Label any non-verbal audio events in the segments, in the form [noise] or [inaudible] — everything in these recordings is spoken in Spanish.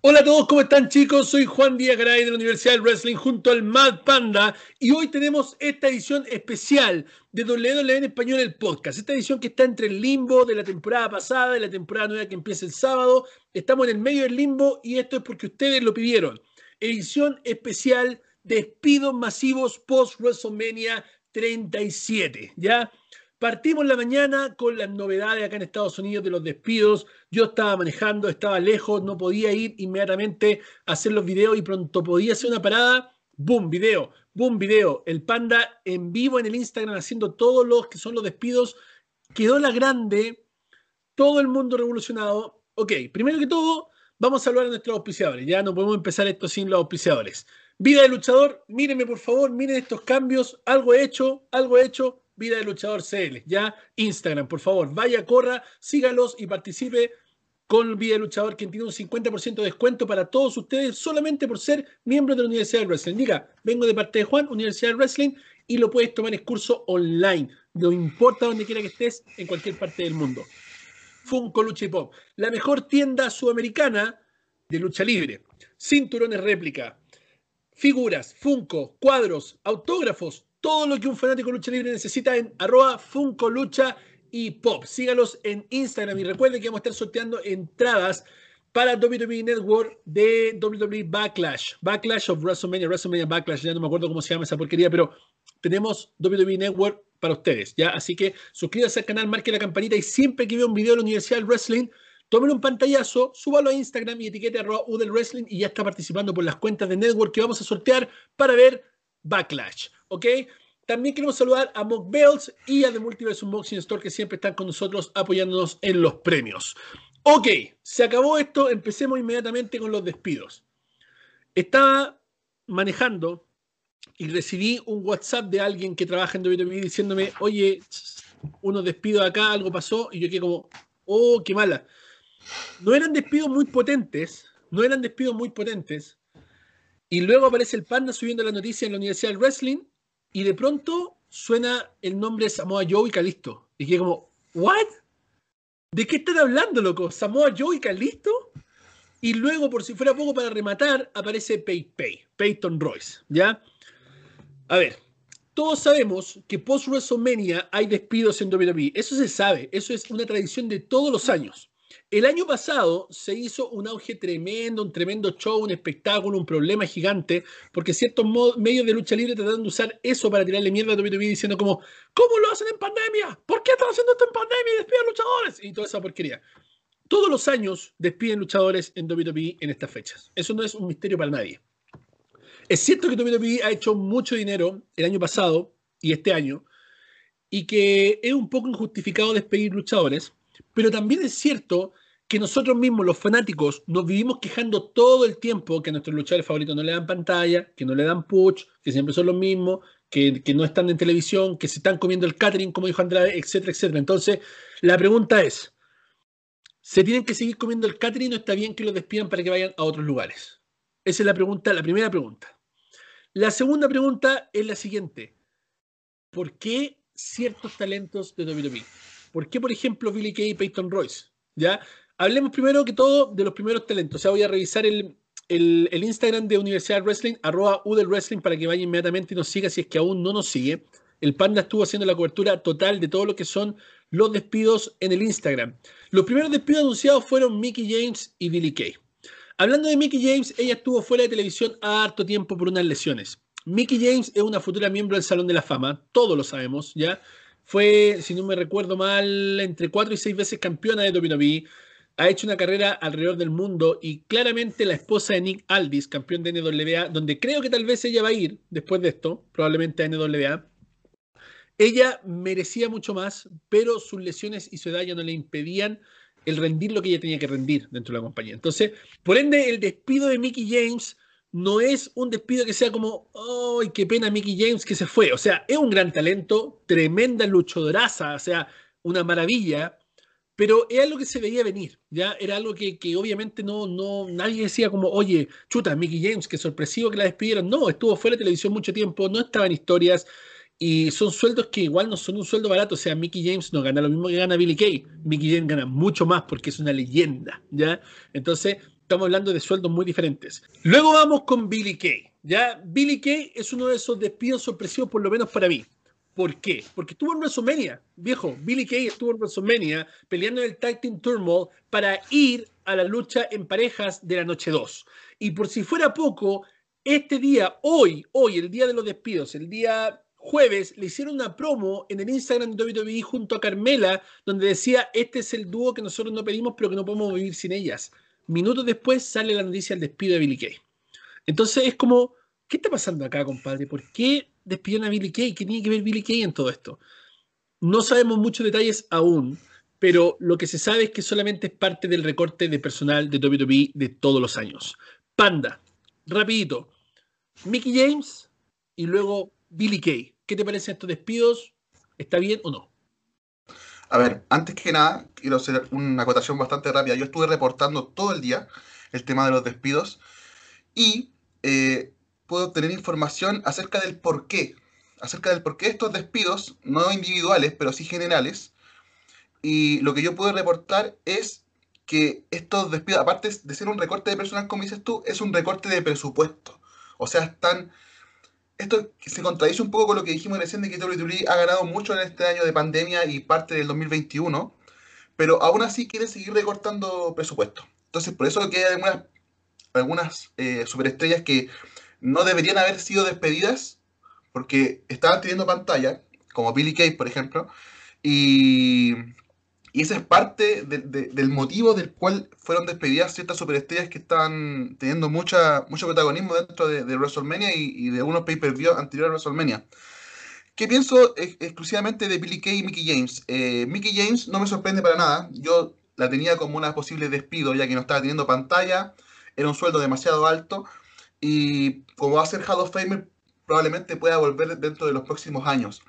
Hola a todos, ¿cómo están chicos? Soy Juan Díaz Garay de la Universidad del Wrestling junto al Mad Panda y hoy tenemos esta edición especial de WWE en Español el podcast. Esta edición que está entre el limbo de la temporada pasada y la temporada nueva que empieza el sábado. Estamos en el medio del limbo y esto es porque ustedes lo pidieron. Edición especial despidos masivos post WrestleMania 37, ¿ya? Partimos la mañana con las novedades acá en Estados Unidos de los despidos. Yo estaba manejando, estaba lejos, no podía ir inmediatamente a hacer los videos y pronto podía hacer una parada. Boom, video, boom, video. El panda en vivo en el Instagram haciendo todos los que son los despidos. Quedó la grande, todo el mundo revolucionado. Ok, primero que todo, vamos a hablar de nuestros auspiciadores. Ya no podemos empezar esto sin los auspiciadores. Vida de luchador, mírenme por favor, miren estos cambios. Algo hecho, algo hecho Vida de Luchador CL, ya Instagram, por favor, vaya, corra, sígalos y participe con Vida de Luchador, quien tiene un 50% de descuento para todos ustedes solamente por ser miembros de la Universidad del Wrestling. Diga, vengo de parte de Juan, Universidad del Wrestling, y lo puedes tomar en curso online, no importa donde quiera que estés, en cualquier parte del mundo. Funko Lucha y Pop, la mejor tienda sudamericana de lucha libre. Cinturones réplica, figuras, Funko, cuadros, autógrafos, todo lo que un fanático lucha libre necesita en arroba Funko Lucha y Pop. Sígalos en Instagram y recuerden que vamos a estar sorteando entradas para WWE Network de WWE Backlash. Backlash of WrestleMania, WrestleMania Backlash, ya no me acuerdo cómo se llama esa porquería, pero tenemos WWE Network para ustedes, ¿ya? Así que suscríbase al canal, marque la campanita y siempre que vea un video de la Universidad del Wrestling, tomen un pantallazo, súbalo a Instagram y etiquete arroba Udel Wrestling y ya está participando por las cuentas de Network que vamos a sortear para ver Backlash. ¿Ok? También queremos saludar a Mock Bells y a The Multiverse Unboxing Store que siempre están con nosotros apoyándonos en los premios. Ok, se acabó esto, empecemos inmediatamente con los despidos. Estaba manejando y recibí un WhatsApp de alguien que trabaja en WWE diciéndome, oye, unos despidos acá, algo pasó, y yo quedé como, oh, qué mala. No eran despidos muy potentes, no eran despidos muy potentes, y luego aparece el panda subiendo la noticia en la Universidad del Wrestling y de pronto suena el nombre Samoa Joe y Calisto. Y que como, ¿what? ¿De qué están hablando, loco? ¿Samoa Joe y Calisto? Y luego, por si fuera poco para rematar, aparece Pay Peyton Royce, ¿ya? A ver, todos sabemos que post WrestleMania hay despidos en WWE. Eso se sabe, eso es una tradición de todos los años. El año pasado se hizo un auge tremendo, un tremendo show, un espectáculo, un problema gigante, porque ciertos medios de lucha libre trataron de usar eso para tirarle mierda a WWE diciendo como, ¿cómo lo hacen en pandemia? ¿Por qué están haciendo esto en pandemia y despiden luchadores? Y toda esa porquería. Todos los años despiden luchadores en WWE en estas fechas. Eso no es un misterio para nadie. Es cierto que WWE ha hecho mucho dinero el año pasado y este año, y que es un poco injustificado despedir luchadores, pero también es cierto que nosotros mismos, los fanáticos, nos vivimos quejando todo el tiempo que a nuestros luchadores favoritos no le dan pantalla, que no le dan push, que siempre son los mismos, que, no están en televisión, que se están comiendo el catering, como dijo Andrade, etcétera, etcétera. Entonces, la pregunta es, ¿se tienen que seguir comiendo el catering o está bien que los despidan para que vayan a otros lugares? Esa es la pregunta, la primera pregunta. La segunda pregunta es la siguiente. ¿Por qué ciertos talentos de WWE? ¿Por qué, por ejemplo, Billy Kay y Peyton Royce? ¿Ya? Hablemos primero que todo de los primeros talentos. O sea, voy a revisar el, Instagram de Universidad Wrestling, arroba Udel Wrestling, para que vaya inmediatamente y nos siga si es que aún no nos sigue. El Panda estuvo haciendo la cobertura total de todo lo que son los despidos en el Instagram. Los primeros despidos anunciados fueron Mickey James y Billy Kay. Hablando de Mickey James, ella estuvo fuera de televisión harto tiempo por unas lesiones. Mickey James es una futura miembro del Salón de la Fama, todos lo sabemos, ¿ya? Fue, si no me recuerdo mal, entre cuatro y seis veces campeona de WWE. Ha hecho una carrera alrededor del mundo y claramente la esposa de Nick Aldis, campeón de NWA, donde creo que tal vez ella va a ir después de esto, probablemente a NWA. Ella merecía mucho más, pero sus lesiones y su edad ya no le impedían el rendir lo que ella tenía que rendir dentro de la compañía. Entonces, por ende, el despido de Mickey James no es un despido que sea como, ¡ay, qué pena Mickey James que se fue! O sea, es un gran talento, tremenda luchadoraza, o sea, una maravilla, pero es algo que se veía venir, ¿ya? Era algo que, obviamente no, no, nadie decía como, oye, chuta, Mickey James, qué sorpresivo que la despidieron. No, estuvo fuera de televisión mucho tiempo, no estaba en historias, y son sueldos que igual no son un sueldo barato, o sea, Mickey James no gana lo mismo que gana Billy Kay, Mickey James gana mucho más porque es una leyenda, ¿ya? Entonces, Estamos hablando de sueldos muy diferentes. Luego vamos con Billy Kay. Ya, Billy Kay es uno de esos despidos sorpresivos, por lo menos para mí. ¿Por qué? Porque estuvo en WrestleMania, viejo. Billy Kay estuvo en WrestleMania peleando en el Tag Team Turmoil para ir a la lucha en parejas de la noche 2. Y por si fuera poco, este día, hoy, hoy, el día de los despidos, el día jueves, le hicieron una promo en el Instagram de WWE junto a Carmela, donde decía, este es el dúo que nosotros no pedimos, pero que no podemos vivir sin ellas. Minutos después sale la noticia del despido de Billy Kay. Entonces es como, ¿qué está pasando acá, compadre? ¿Por qué despidieron a Billy Kay? ¿Qué tiene que ver Billy Kay en todo esto? No sabemos muchos detalles aún, pero lo que se sabe es que solamente es parte del recorte de personal de WWE de todos los años. Panda, rapidito. Mickey James y luego Billy Kay. ¿Qué te parecen estos despidos? ¿Está bien o no? A ver, antes que nada, quiero hacer una acotación bastante rápida. Yo estuve reportando todo el día el tema de los despidos y eh, puedo tener información acerca del por qué. Acerca del por qué estos despidos, no individuales, pero sí generales. Y lo que yo puedo reportar es que estos despidos, aparte de ser un recorte de personal, como dices tú, es un recorte de presupuesto. O sea, están esto se contradice un poco con lo que dijimos recién de que WWE ha ganado mucho en este año de pandemia y parte del 2021, pero aún así quiere seguir recortando presupuesto. Entonces, por eso que hay algunas, algunas eh, superestrellas que no deberían haber sido despedidas porque estaban teniendo pantalla, como Billy Kay, por ejemplo, y y ese es parte del motivo del cual fueron despedidas ciertas superestrellas que están teniendo mucha, mucho protagonismo dentro de, WrestleMania y, de unos pay-per-view anteriores a WrestleMania. ¿Qué pienso exclusivamente de Billy Kay y Mickey James? Eh, Mickey James no me sorprende para nada. Yo la tenía como una posible despido, ya que no estaba teniendo pantalla, era un sueldo demasiado alto. Y como va a ser Hall of Famer, probablemente pueda volver dentro de los próximos años.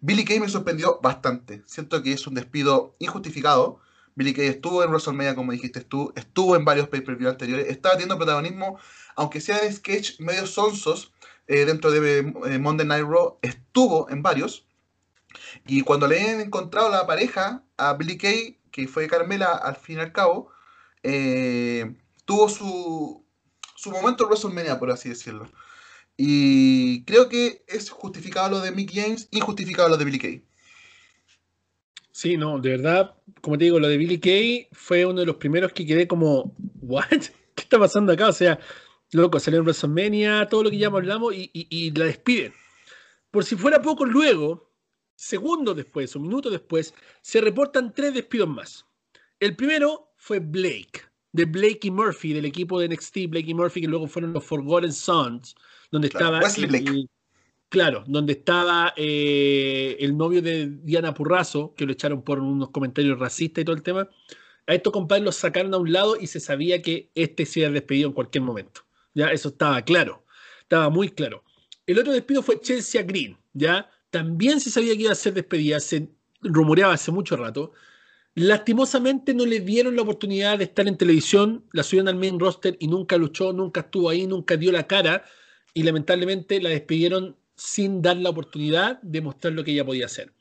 Billy Kay me sorprendió bastante. Siento que es un despido injustificado. Billy Kay estuvo en WrestleMania, como dijiste tú, estuvo en varios pay-per-view anteriores, estaba teniendo protagonismo, aunque sea en sketch medio sonsos eh, dentro de eh, Monday Night Raw, estuvo en varios. Y cuando le han encontrado la pareja a Billy Kay, que fue Carmela al fin y al cabo, eh, tuvo su, su momento en WrestleMania, por así decirlo. Y creo que es justificado lo de Mick James, injustificado lo de Billy Kay. Sí, no, de verdad, como te digo, lo de Billy Kay fue uno de los primeros que quedé como, [laughs] ¿what? ¿Qué está pasando acá? O sea, loco, salió en WrestleMania, todo lo que ya hablamos y, y, la despiden. Por si fuera poco, luego, segundos después o minutos después, se reportan tres despidos más. El primero fue Blake, de Blake y Murphy, del equipo de NXT, Blake y Murphy, que luego fueron los Forgotten Sons donde estaba. claro, donde estaba eh, el novio de Diana Purrazo, que lo echaron por unos comentarios racistas y todo el tema. A estos compadres los sacaron a un lado y se sabía que este se iba despedido en cualquier momento. Ya, eso estaba claro. Estaba muy claro. El otro despido fue Chelsea Green, ¿ya? También se sabía que iba a ser despedida, se rumoreaba hace mucho rato. Lastimosamente no le dieron la oportunidad de estar en televisión, la subieron al main roster y nunca luchó, nunca estuvo ahí, nunca dio la cara y lamentablemente la despidieron sin dar la oportunidad de mostrar lo que ella podía hacer.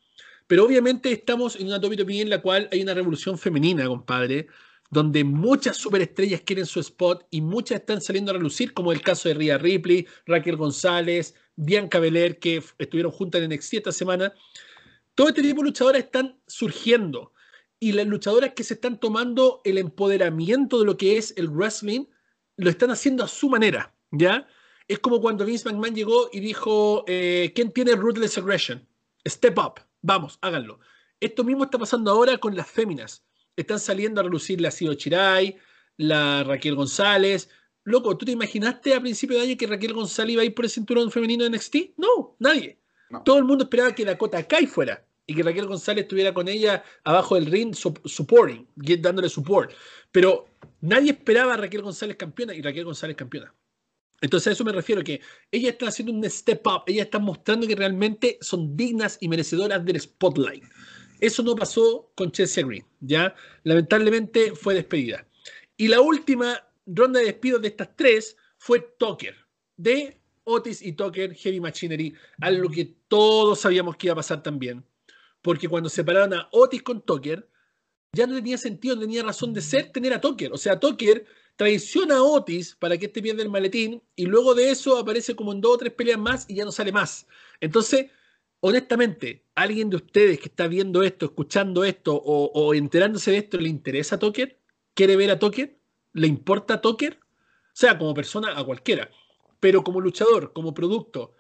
Pero obviamente estamos en una WWE en la cual hay una revolución femenina, compadre, donde muchas superestrellas quieren su spot y muchas están saliendo a relucir, como el caso de Rhea Ripley, Raquel González, Bianca Belair, que estuvieron juntas en NXT esta semana. Todo este tipo de luchadoras están surgiendo y las luchadoras que se están tomando el empoderamiento de lo que es el wrestling lo están haciendo a su manera, ¿ya? es como cuando Vince McMahon llegó y dijo, eh, ¿quién tiene Ruthless Aggression? Step up, vamos, háganlo. Esto mismo está pasando ahora con las féminas. Están saliendo a relucir la Ciro Chirai, la Raquel González. Loco, ¿tú te imaginaste a principio de año que Raquel González iba a ir por el cinturón femenino de NXT? No, nadie. Todo el mundo esperaba que Dakota Kai fuera y que Raquel González estuviera con ella abajo del ring supporting, dándole support. Pero nadie esperaba a Raquel González campeona y Raquel González campeona. Entonces a eso me refiero, que ella está haciendo un step up, ella está mostrando que realmente son dignas y merecedoras del spotlight. Eso no pasó con Chelsea Green, ¿ya? Lamentablemente fue despedida. Y la última ronda de despidos de estas tres fue Tucker, de Otis y Tucker Heavy Machinery, algo que todos sabíamos que iba a pasar también. Porque cuando separaron a Otis con Tucker, ya no tenía sentido, no tenía razón de ser tener a Tucker. O sea, Tucker traiciona a Otis para que este pierda el maletín y luego de eso aparece como en dos o tres peleas más y ya no sale más. Entonces, honestamente, ¿alguien de ustedes que está viendo esto, escuchando esto o, enterándose de esto le interesa a? ¿Quiere ver a Tucker? ¿Le importa a? O sea, como persona, a cualquiera. Pero como luchador, como producto,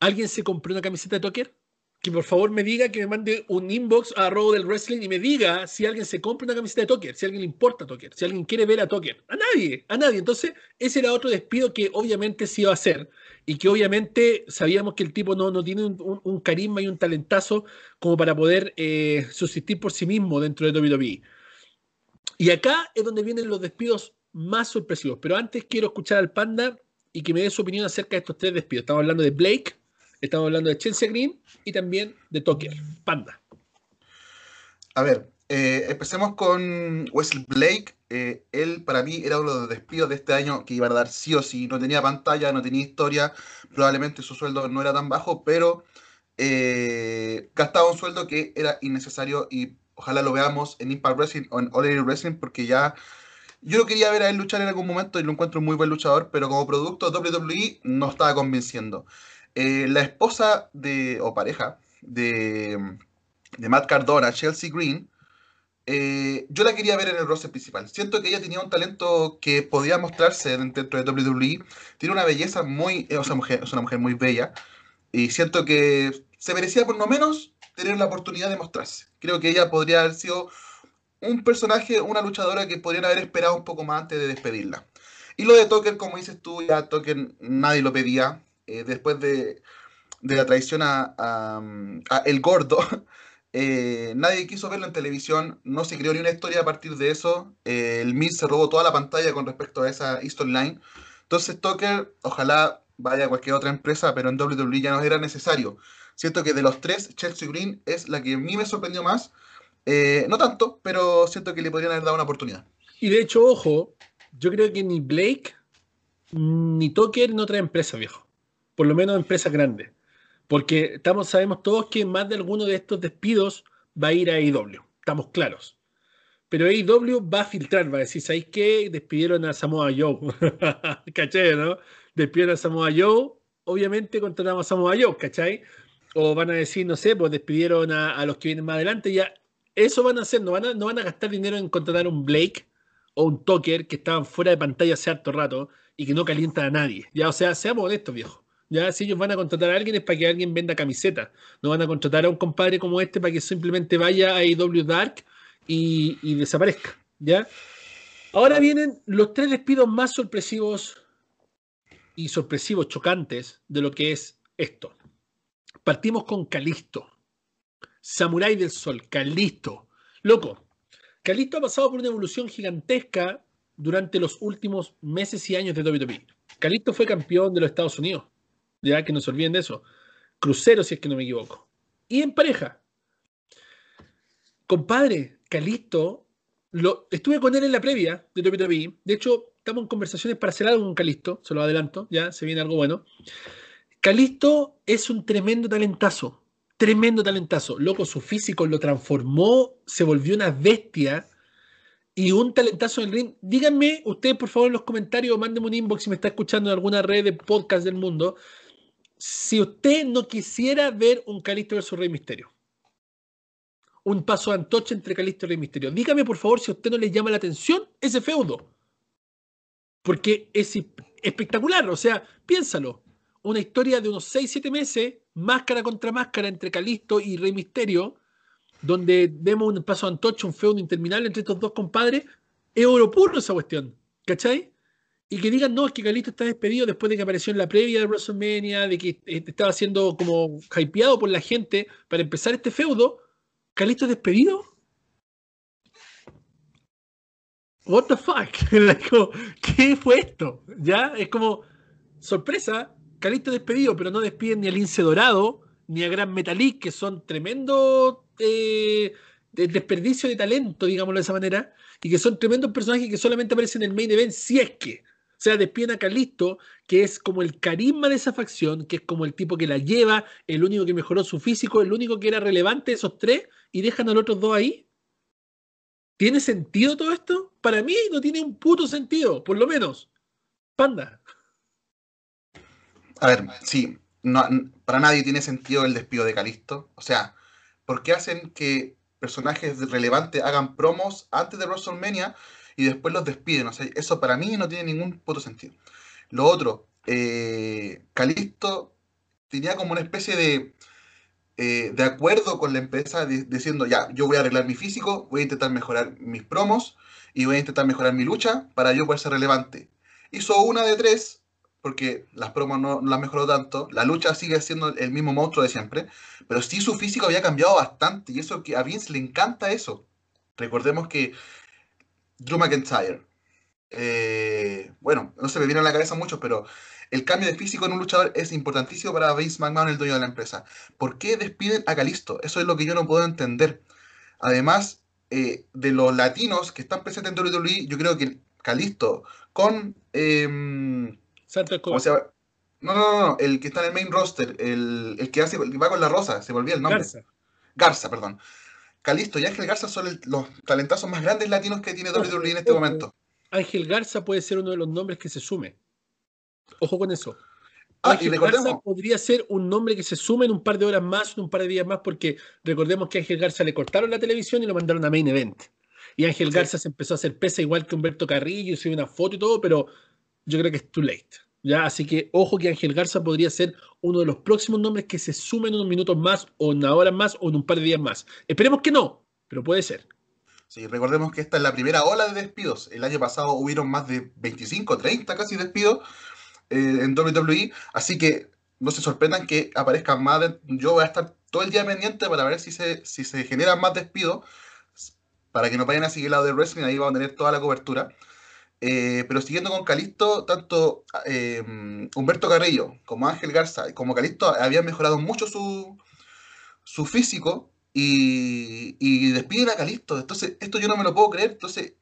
¿alguien se compró una camiseta de Tucker? Que por favor me diga, que me mande un inbox a Robo del Wrestling y me diga si alguien se compra una camiseta de Tucker, si alguien le importa Tucker, si alguien quiere ver a Tucker. A nadie, a nadie. Entonces, ese era otro despido que obviamente se iba a hacer y que obviamente sabíamos que el tipo no, no tiene un, carisma y un talentazo como para poder eh, subsistir por sí mismo dentro de WWE. Y acá es donde vienen los despidos más sorpresivos. Pero antes quiero escuchar al Panda y que me dé su opinión acerca de estos tres despidos. Estamos hablando de Blake, Estamos hablando de Chelsea Green y también de Tucker, Panda. A ver, eh, empecemos con Wesley Blake. Eh, él para mí era uno de los despidos de este año que iba a dar sí o sí. No tenía pantalla, no tenía historia. Probablemente su sueldo no era tan bajo, pero eh, gastaba un sueldo que era innecesario y ojalá lo veamos en Impact Wrestling o en All Elite Wrestling porque ya yo lo quería ver a él luchar en algún momento y lo encuentro un muy buen luchador, pero como producto WWE no estaba convenciendo. Eh, la esposa de, o pareja de, de Matt Cardona, Chelsea Green, eh, yo la quería ver en el roster principal. Siento que ella tenía un talento que podía mostrarse dentro de WWE. Tiene una belleza muy. Es una mujer, es una mujer muy bella. Y siento que se merecía por lo menos tener la oportunidad de mostrarse. Creo que ella podría haber sido un personaje, una luchadora que podrían haber esperado un poco más antes de despedirla. Y lo de Token, como dices tú, ya Token nadie lo pedía. Eh, después de, la traición a, El Gordo, [laughs] eh, nadie quiso verlo en televisión, no se creó ni una historia a partir de eso. Eh, el Miz se robó toda la pantalla con respecto a esa storyline. Entonces, Tucker, ojalá vaya a cualquier otra empresa, pero en WWE ya no era necesario. Siento que de los tres, Chelsea Green es la que a mí me sorprendió más. no tanto, pero siento que le podrían haber dado una oportunidad. Y de hecho, ojo, yo creo que ni Blake ni Tucker en otra empresa, viejo por lo menos empresas grandes. Porque estamos, sabemos todos que más de alguno de estos despidos va a ir a AEW. Estamos claros. Pero AEW va a filtrar, va a decir, ¿sabéis qué? Despidieron a Samoa Joe. [laughs] ¿Cachai, no? Despidieron a Samoa Joe, obviamente contratamos a Samoa Joe, ¿cachai? O van a decir, no sé, pues despidieron a, los que vienen más adelante. Ya, eso van a hacer, no van a, no van a gastar dinero en contratar un Blake o un Tucker que estaban fuera de pantalla hace harto rato y que no calientan a nadie. Ya, o sea, seamos honestos, viejo. Ya, si ellos van a contratar a alguien es para que alguien venda camiseta. No van a contratar a un compadre como este para que simplemente vaya a IW Dark y, desaparezca. ¿Ya? Ahora vienen los tres despidos más sorpresivos y sorpresivos, chocantes de lo que es esto. Partimos con Calisto. Samurai del Sol, Calisto. Loco, Calisto ha pasado por una evolución gigantesca durante los últimos meses y años de WWE. Calisto fue campeón de los Estados Unidos ya que no se olviden de eso. Crucero, si es que no me equivoco. Y en pareja. Compadre, Calisto, lo, estuve con él en la previa de WWE. De hecho, estamos en conversaciones para hacer algo con Calisto, se lo adelanto, ya se viene algo bueno. Calisto es un tremendo talentazo, tremendo talentazo. Loco, su físico lo transformó, se volvió una bestia y un talentazo en el ring. Díganme ustedes, por favor, en los comentarios mándenme un inbox si me está escuchando en alguna red de podcast del mundo si usted no quisiera ver un Calisto versus Rey Misterio, un paso de antoche entre Calisto y Rey Misterio, dígame por favor si a usted no le llama la atención ese feudo. Porque es espectacular, o sea, piénsalo. Una historia de unos 6-7 meses, máscara contra máscara entre Calisto y Rey Misterio, donde vemos un paso de un feudo interminable entre estos dos compadres, es oro puro esa cuestión. ¿Cachai? Y que digan, no, es que Calito está despedido después de que apareció en la previa de WrestleMania, de que eh, estaba siendo como hypeado por la gente para empezar este feudo. ¿Calito despedido? What the fuck? [laughs] ¿Qué fue esto? ¿Ya? Es como, sorpresa, Calito despedido, pero no despiden ni a Lince Dorado, ni a Gran Metalik, que son tremendo eh, desperdicio de talento, digámoslo de esa manera, y que son tremendos personajes que solamente aparecen en el main event si es que sea, despiden a Calisto, que es como el carisma de esa facción, que es como el tipo que la lleva, el único que mejoró su físico, el único que era relevante de esos tres, y dejan a los otros dos ahí. ¿Tiene sentido todo esto? Para mí no tiene un puto sentido, por lo menos. Panda. A ver, sí, no, para nadie tiene sentido el despido de Calisto. O sea, ¿por qué hacen que personajes relevantes hagan promos antes de WrestleMania y después los despiden? O eso para mí no tiene ningún puto sentido. Lo otro, eh, Calisto tenía como una especie de, eh, de acuerdo con la empresa diciendo, ya, yo voy a arreglar mi físico, voy a intentar mejorar mis promos y voy a intentar mejorar mi lucha para yo poder ser relevante. Hizo una de tres, porque las promos no, las mejoró tanto, la lucha sigue siendo el mismo monstruo de siempre, pero sí su físico había cambiado bastante y eso que a Vince le encanta eso. Recordemos que Drew McIntyre, eh, bueno, no se me viene a la cabeza mucho, pero el cambio de físico en un luchador es importantísimo para Vince McMahon, el dueño de la empresa. ¿Por qué despiden a Calisto? Eso es lo que yo no puedo entender. Además, eh, de los latinos que están presentes en WWE, yo creo que Calisto con... Eh, ¿cómo se llama? No, no, no, el que está en el main roster, el, que hace, va con la rosa, se volvió el nombre. Garza. Garza, perdón. Calisto y Ángel Garza son los talentazos más grandes latinos que tiene WWE en este momento. Ángel Garza puede ser uno de los nombres que se sume. Ojo con eso. Ah, Ángel Garza podría ser un nombre que se sume en un par de horas más, en un par de días más, porque recordemos que a Ángel Garza le cortaron la televisión y lo mandaron a Main Event. Y Ángel Garza se empezó a hacer pesa igual que Humberto Carrillo, hizo una foto y todo, pero yo creo que es too late. ¿Ya? Así que ojo que Ángel Garza podría ser uno de los próximos nombres que se sumen unos minutos más, o una hora más, o en un par de días más. Esperemos que no, pero puede ser. Sí, recordemos que esta es la primera ola de despidos. El año pasado hubieron más de 25, 30 casi despidos eh, en WWE, así que no se sorprendan que aparezcan más. yo voy a estar todo el día pendiente para ver si se, si se generan más despidos, para que no vayan a seguir lado de wrestling, ahí vamos a tener toda la cobertura. Eh, pero siguiendo con Calisto, tanto eh, Humberto Carrillo como Ángel Garza como Calisto habían mejorado mucho su, su físico y, despiden a Calisto. Entonces, esto yo no me lo puedo creer. Entonces,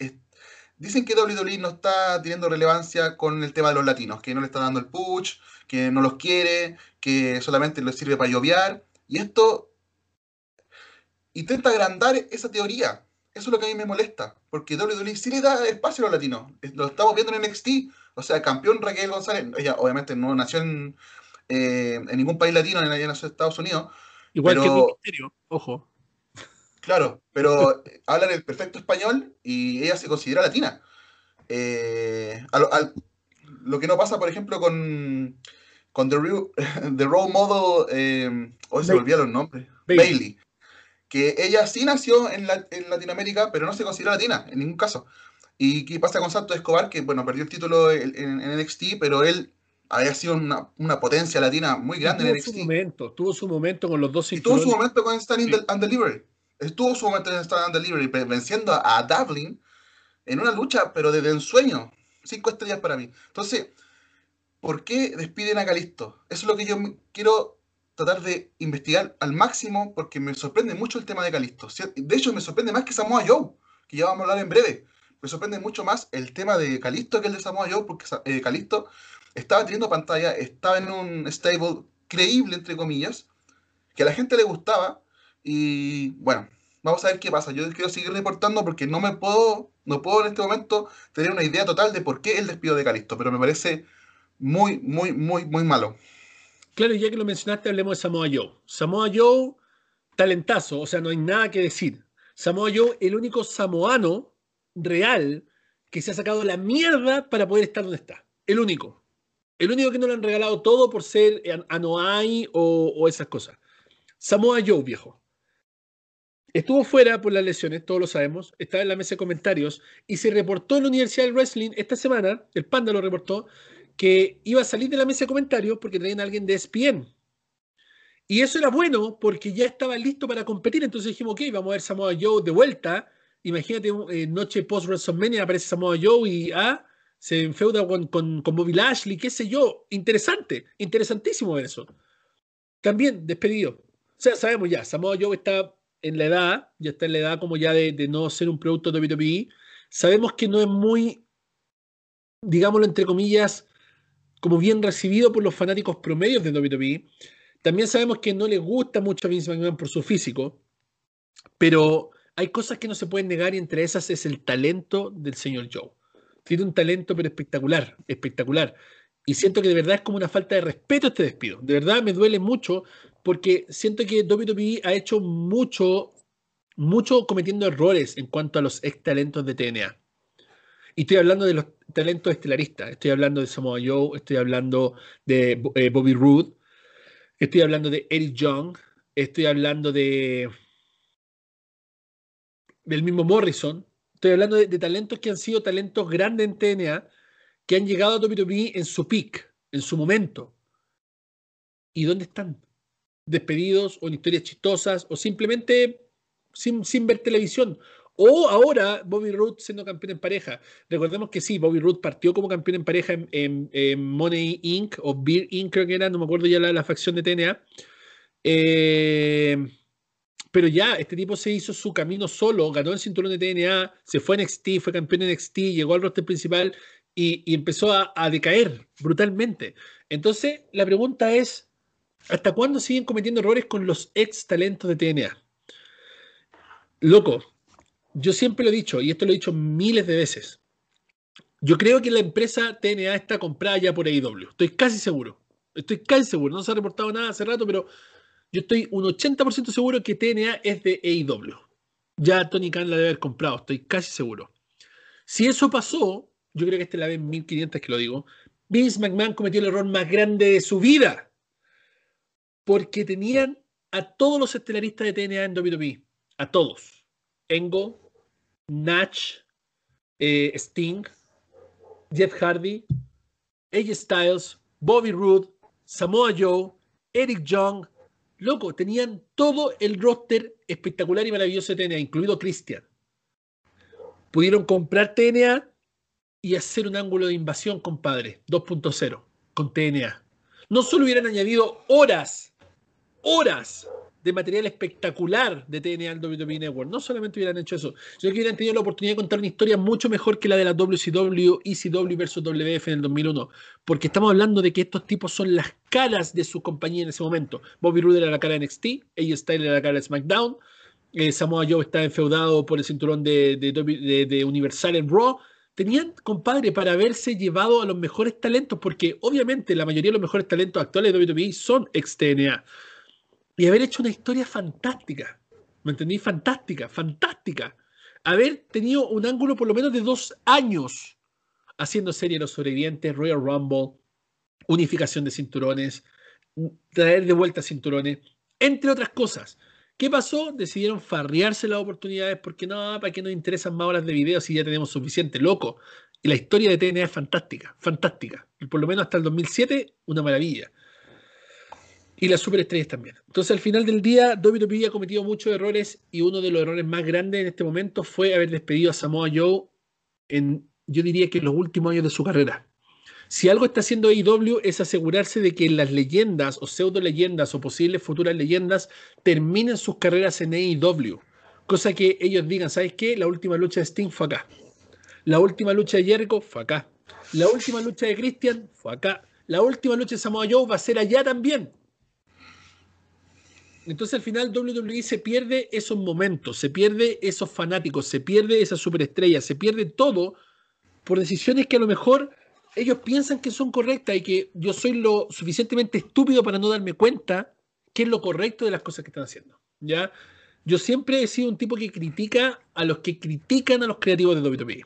Dicen que WWE no está teniendo relevancia con el tema de los latinos, que no le está dando el push, que no los quiere, que solamente les sirve para lloviar. Y esto intenta agrandar esa teoría. Eso es lo que a mí me molesta, porque WWE sí le da espacio a los latinos. Lo estamos viendo en NXT. O sea, campeón Raquel González, ella obviamente no nació en, eh, ningún país latino, ella nació en Estados Unidos. Igual que que Misterio, ojo. Claro, [laughs] pero hablan el perfecto español y ella se considera latina. Eh, lo que no pasa, por ejemplo, con, con The, [laughs] the Role Model, eh, hoy se volvieron los nombres, Bailey. Que ella sí nació en, Latinoamérica, pero no se considera latina, en ningún caso. ¿Y qué pasa con Santos Escobar? Que, bueno, perdió el título en, NXT, pero él había sido una, potencia latina muy grande en NXT. Su momento, tuvo su momento con los dos Y tuvo su momento con Standing and Delivery estuvo su momento en Stand Delivery venciendo a Dublin en una lucha, pero desde ensueño. Cinco estrellas para mí. Entonces, ¿por qué despiden a Calisto? Eso es lo que yo quiero tratar de investigar al máximo porque me sorprende mucho el tema de Calisto. De hecho, me sorprende más que Samoa Joe, que ya vamos a hablar en breve. Me sorprende mucho más el tema de Calisto que el de Samoa Joe, porque eh, Calisto estaba teniendo pantalla, estaba en un stable creíble, entre comillas, que a la gente le gustaba, y bueno, vamos a ver qué pasa. Yo quiero seguir reportando porque no me puedo, no puedo en este momento tener una idea total de por qué el despido de Calisto, pero me parece muy, muy, muy, muy malo. Claro, ya que lo mencionaste, hablemos de Samoa Joe. Samoa Joe, talentazo, o sea, no hay nada que decir. Samoa Joe, el único samoano real que se ha sacado la mierda para poder estar donde está. El único. El único que no le han regalado todo por ser Anoai o, o esas cosas. Samoa Joe, viejo. Estuvo fuera por las lesiones, todos lo sabemos, estaba en la mesa de comentarios y se reportó en la Universidad del Wrestling esta semana, el Panda lo reportó, que iba a salir de la mesa de comentarios porque traían a alguien de ESPN. Y eso era bueno porque ya estaba listo para competir, entonces dijimos, ok, vamos a ver Samoa Joe de vuelta. Imagínate, eh, noche post-WrestleMania aparece Samoa Joe y ah, se enfeuda con, con, con Bobby Lashley, qué sé yo. Interesante, interesantísimo ver eso. También despedido. O sea, sabemos ya, Samoa Joe está en la edad, ya está en la edad como ya de, no ser un producto de WWE, sabemos que no es muy, digámoslo entre comillas, como bien recibido por los fanáticos promedios de WWE. También sabemos que no le gusta mucho a Vince McMahon por su físico, pero hay cosas que no se pueden negar y entre esas es el talento del señor Joe. Tiene un talento pero espectacular, espectacular. Y siento que de verdad es como una falta de respeto este despido. De verdad me duele mucho porque siento que WWE ha hecho mucho, mucho cometiendo errores en cuanto a los ex talentos de TNA. Y estoy hablando de los talentos estelaristas. Estoy hablando de Samoa Joe, estoy hablando de eh, Bobby Roode, estoy hablando de Eric Young, estoy hablando de del mismo Morrison. Estoy hablando de, talentos que han sido talentos grandes en TNA, que han llegado a WWE en su peak, en su momento. ¿Y dónde están? Despedidos o en historias chistosas o simplemente sin, sin ver televisión. O ahora Bobby Roode siendo campeón en pareja. Recordemos que sí, Bobby Roode partió como campeón en pareja en, Money Inc. o Beer Inc. creo que era, no me acuerdo ya la, la facción de TNA. Eh, pero ya, este tipo se hizo su camino solo, ganó el cinturón de TNA, se fue a NXT, fue campeón en NXT, llegó al roster principal y, empezó a, decaer brutalmente. Entonces, la pregunta es, ¿hasta cuándo siguen cometiendo errores con los ex talentos de TNA? Loco, yo siempre lo he dicho, y esto lo he dicho miles de veces. Yo creo que la empresa TNA está comprada ya por AEW. Estoy casi seguro. Estoy casi seguro. No se ha reportado nada hace rato, pero yo estoy un 80% seguro que TNA es de AEW. Ya Tony Khan la debe haber comprado, estoy casi seguro. Si eso pasó, yo creo que esta es la vez 1500 que lo digo, Vince McMahon cometió el error más grande de su vida. Porque tenían a todos los estelaristas de TNA en WWE. A todos. Engo, Natch, eh, Sting, Jeff Hardy, AJ Styles, Bobby Roode, Samoa Joe, Eric Young, Loco, tenían todo el roster espectacular y maravilloso de TNA, incluido Christian. Pudieron comprar TNA y hacer un ángulo de invasión, compadre, 2.0, con TNA. No solo hubieran añadido horas, horas de material espectacular de TNA al WWE Network. No solamente hubieran hecho eso, sino que hubieran tenido la oportunidad de contar una historia mucho mejor que la de la WCW, ECW versus WF en el 2001. Porque estamos hablando de que estos tipos son las caras de su compañía en ese momento. Bobby Roode era la cara de NXT, AJ Styles era la cara de SmackDown, eh, Samoa Joe está enfeudado por el cinturón de, de, de, Universal en Raw tenían, compadre, para haberse llevado a los mejores talentos, porque obviamente la mayoría de los mejores talentos actuales de WWE son ex TNA y haber hecho una historia fantástica. ¿Me entendí? Fantástica, fantástica. Haber tenido un ángulo por lo menos de dos años haciendo serie de los sobrevivientes, Royal Rumble, unificación de cinturones, traer de vuelta cinturones, entre otras cosas. ¿Qué pasó? Decidieron farrearse las oportunidades porque no, ¿para qué nos interesan más horas de video si ya tenemos suficiente? Loco. Y la historia de TNA es fantástica, fantástica. Por lo menos hasta el 2007, una maravilla y las superestrellas también. Entonces, al final del día, WWE ha cometido muchos errores y uno de los errores más grandes en este momento fue haber despedido a Samoa Joe en, yo diría que en los últimos años de su carrera. Si algo está haciendo AEW es asegurarse de que las leyendas o pseudo leyendas o posibles futuras leyendas terminen sus carreras en AEW. Cosa que ellos digan, ¿sabes qué? La última lucha de Sting fue acá. La última lucha de Jericho fue acá. La última lucha de Christian fue acá. La última lucha de Samoa Joe va a ser allá también. Entonces al final WWE se pierde esos momentos, se pierde esos fanáticos, se pierde esa superestrella, se pierde todo por decisiones que a lo mejor ellos piensan que son correctas y que yo soy lo suficientemente estúpido para no darme cuenta qué es lo correcto de las cosas que están haciendo. ¿ya? Yo siempre he sido un tipo que critica a los que critican a los creativos de WWE.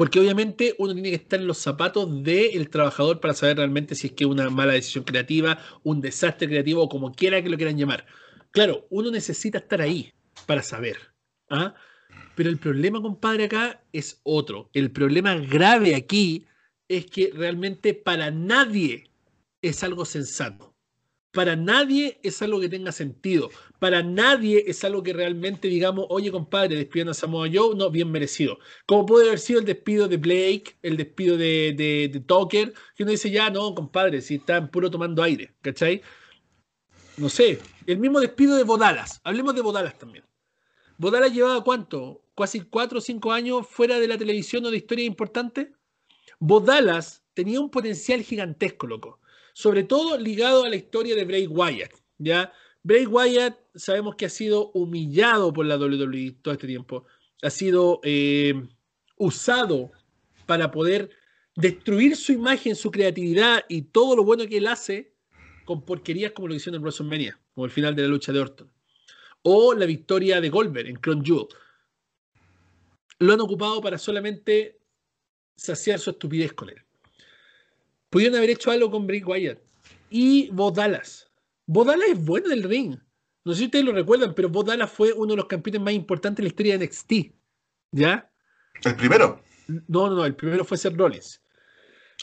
Porque obviamente uno tiene que estar en los zapatos del trabajador para saber realmente si es que una mala decisión creativa, un desastre creativo o como quiera que lo quieran llamar. Claro, uno necesita estar ahí para saber. ¿ah? Pero el problema, compadre, acá es otro. El problema grave aquí es que realmente para nadie es algo sensato. Para nadie es algo que tenga sentido. Para nadie es algo que realmente digamos, oye compadre, despidan a Samoa Joe, no, bien merecido. Como puede haber sido el despido de Blake, el despido de, de, de Tucker, que uno dice, ya no, compadre, si están puro tomando aire, ¿cachai? No sé, el mismo despido de Bodalas. Hablemos de Bodalas también. Bodalas llevaba cuánto? Casi cuatro o cinco años fuera de la televisión o de historia importante. Bodalas tenía un potencial gigantesco, loco sobre todo ligado a la historia de Bray Wyatt, ¿ya? Bray Wyatt sabemos que ha sido humillado por la WWE todo este tiempo. Ha sido eh, usado para poder destruir su imagen, su creatividad y todo lo bueno que él hace con porquerías como lo hicieron en WrestleMania, como el final de la lucha de Orton. O la victoria de Goldberg en Crown Jewel. Lo han ocupado para solamente saciar su estupidez con él. Pudieron haber hecho algo con Bray Wyatt. Y Bo Dallas. Bo Dallas es bueno en el ring. No sé si ustedes lo recuerdan, pero Bo Dallas fue uno de los campeones más importantes en la historia de NXT. ¿Ya? ¿El primero? No, no, no, el primero fue Seth Rollins.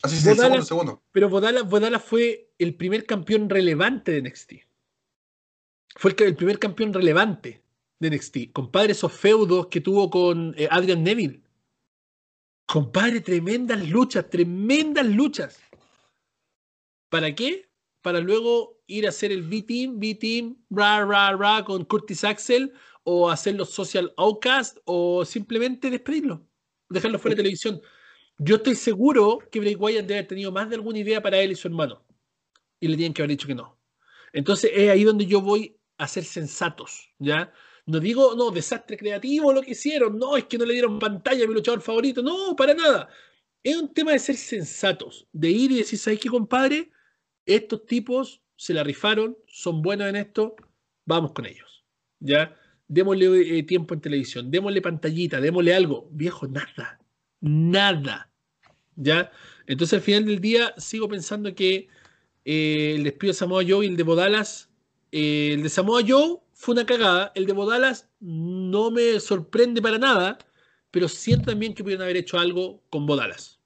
Así ah, sí, el segundo, segundo. Pero Bodala, fue el primer campeón relevante de NXT. Fue el, primer campeón relevante de NXT. Compadre, esos feudos que tuvo con eh, Adrian Neville. Compadre, tremendas luchas, tremendas luchas. ¿Para qué? Para luego ir a hacer el B-Team, B-Team, ra, ra, ra, con Curtis Axel, o hacer los social outcast, o simplemente despedirlo, dejarlo fuera de televisión. Yo estoy seguro que Bray Wyatt debe haber tenido más de alguna idea para él y su hermano. Y le tienen que haber dicho que no. Entonces es ahí donde yo voy a ser sensatos, ¿ya? No digo, no, desastre creativo lo que hicieron, no, es que no le dieron pantalla a mi luchador favorito, no, para nada. Es un tema de ser sensatos, de ir y decir, ¿sabes qué, compadre? Estos tipos se la rifaron, son buenos en esto, vamos con ellos, ¿ya? Démosle eh, tiempo en televisión, démosle pantallita, démosle algo. Viejo, nada, nada. ¿Ya? Entonces al final del día sigo pensando que eh, el despido de Samoa Joe y el de Bodalas, eh, el de Samoa Joe fue una cagada, el de Bodalas no me sorprende para nada, pero siento también que pudieron haber hecho algo con Bodalas.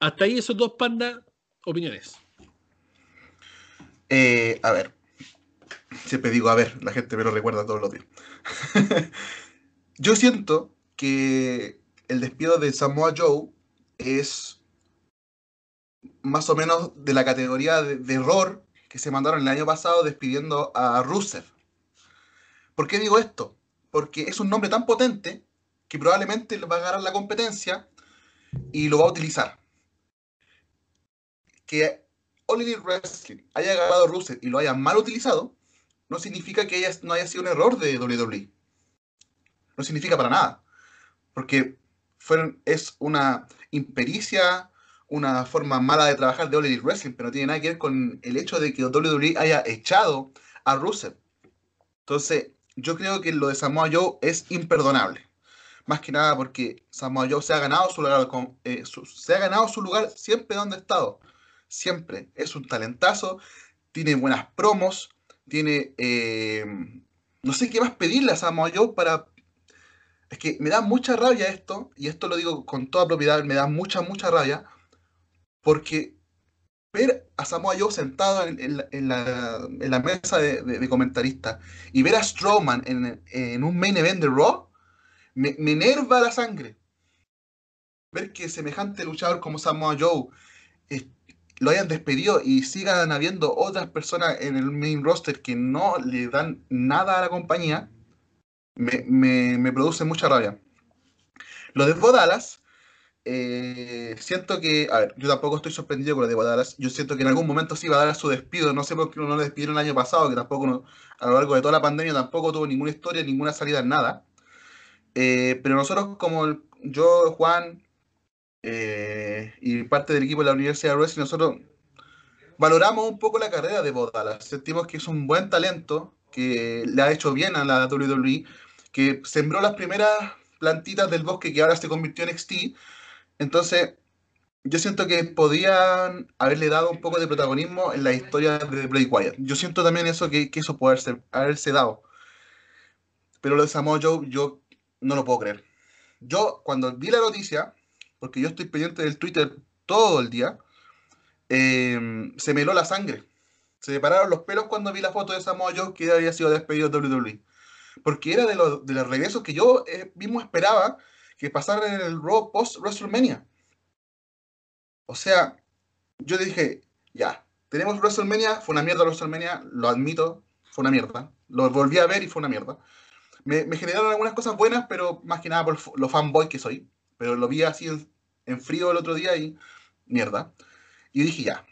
Hasta ahí esos dos pandas, opiniones. Eh, a ver, siempre digo, a ver, la gente me lo recuerda todos los días. Yo siento que el despido de Samoa Joe es más o menos de la categoría de, error que se mandaron el año pasado despidiendo a Rusev. ¿Por qué digo esto? Porque es un nombre tan potente que probablemente va a ganar la competencia y lo va a utilizar. Que All Wrestling haya ganado Rusev y lo haya mal utilizado, no significa que no haya sido un error de WWE. No significa para nada. Porque fueron, es una impericia, una forma mala de trabajar de All Wrestling, pero no tiene nada que ver con el hecho de que WWE haya echado a Rusev. Entonces, yo creo que lo de Samoa Joe es imperdonable. Más que nada porque Samoa Joe se ha ganado su lugar, eh, se ha ganado su lugar siempre donde ha estado. Siempre. Es un talentazo, tiene buenas promos, tiene... Eh, no sé qué más pedirle a Samoa Joe para es que me da mucha rabia esto, y esto lo digo con toda propiedad, me da mucha, mucha rabia, porque ver a Samoa Joe sentado en, la, mesa de, comentarista y ver a Strowman en, un main event de Raw, me, me, enerva la sangre. Ver que semejante luchador como Samoa Joe lo hayan despedido y sigan habiendo otras personas en el main roster que no le dan nada a la compañía, me, produce mucha rabia. Lo de Bodalas, eh, siento que, a ver, yo tampoco estoy sorprendido con lo de Bodalas. Yo siento que en algún momento sí va a dar su despido. No sé por qué no lo despidieron el año pasado, que tampoco, a lo largo de toda la pandemia, tampoco tuvo ninguna historia, ninguna salida nada. Eh, pero nosotros, como yo, Juan eh, y parte del equipo de la Universidad de Wrestling, nosotros valoramos un poco la carrera de Bodalas. Sentimos que es un buen talento, que le ha hecho bien a la WWE que sembró las primeras plantitas del bosque que ahora se convirtió en XT. Entonces, yo siento que podían haberle dado un poco de protagonismo en la historia de Bray Wyatt. Yo siento también eso, que, eso puede haberse, haberse dado. Pero lo de Samoa Joe, yo no lo puedo creer. Yo, cuando vi la noticia, porque yo estoy pendiente del Twitter todo el día, em, se me heló la sangre. Se me pararon los pelos cuando vi la foto de Samoa Joe que había sido despedido de WWE porque era de los, de los regresos que yo eh, mismo esperaba que pasara en el Raw post WrestleMania. O sea, yo dije, ya, tenemos WrestleMania, fue una mierda WrestleMania, lo admito, fue una mierda. Lo volví a ver y fue una mierda. Me, generaron algunas cosas buenas, pero más que nada por lo fanboy que soy. Pero lo vi así en, frío el otro día y mierda. Y dije, ya,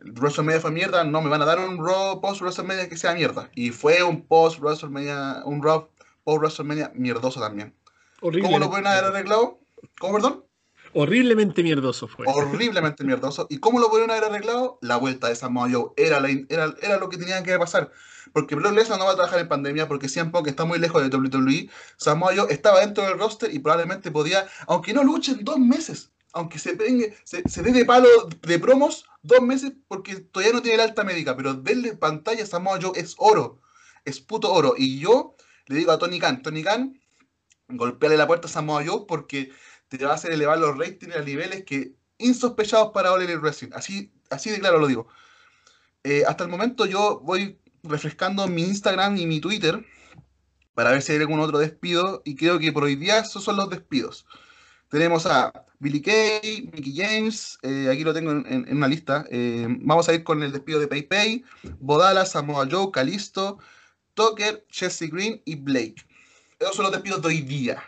WrestleMania fue mierda, no me van a dar un Raw post WrestleMania que sea mierda. Y fue un post WrestleMania, un Raw post WrestleMania mierdoso también. ¿Cómo lo pueden haber arreglado? ¿Cómo, perdón? Horriblemente mierdoso fue. Horriblemente mierdoso. ¿Y cómo lo pudieron haber arreglado? La vuelta de Samoa Joe. Era, era, era lo que tenía que pasar. Porque Brock Lesnar no va a trabajar en pandemia porque siempre que está muy lejos de WWE. Samoa Joe estaba dentro del roster y probablemente podía, aunque no luche en dos meses, aunque se, pegue, se, se dé de palo de promos dos meses porque todavía no tiene el alta médica, pero denle pantalla a Samoa Joe es oro. Es puto oro. Y yo le digo a Tony Khan, Tony Khan, golpeale la puerta a Samoa Joe porque te va a hacer elevar los ratings a niveles que insospechados para All Wrestling. Así, así de claro lo digo. Eh, hasta el momento yo voy refrescando mi Instagram y mi Twitter para ver si hay algún otro despido y creo que por hoy día esos son los despidos. Tenemos a Billy Kay, Mickey James, eh, aquí lo tengo en, una lista. Eh, vamos a ir con el despido de PayPay, Bodala, Samoa Joe, Calisto, Tucker, Jesse Green y Blake. Esos son los despidos de hoy día.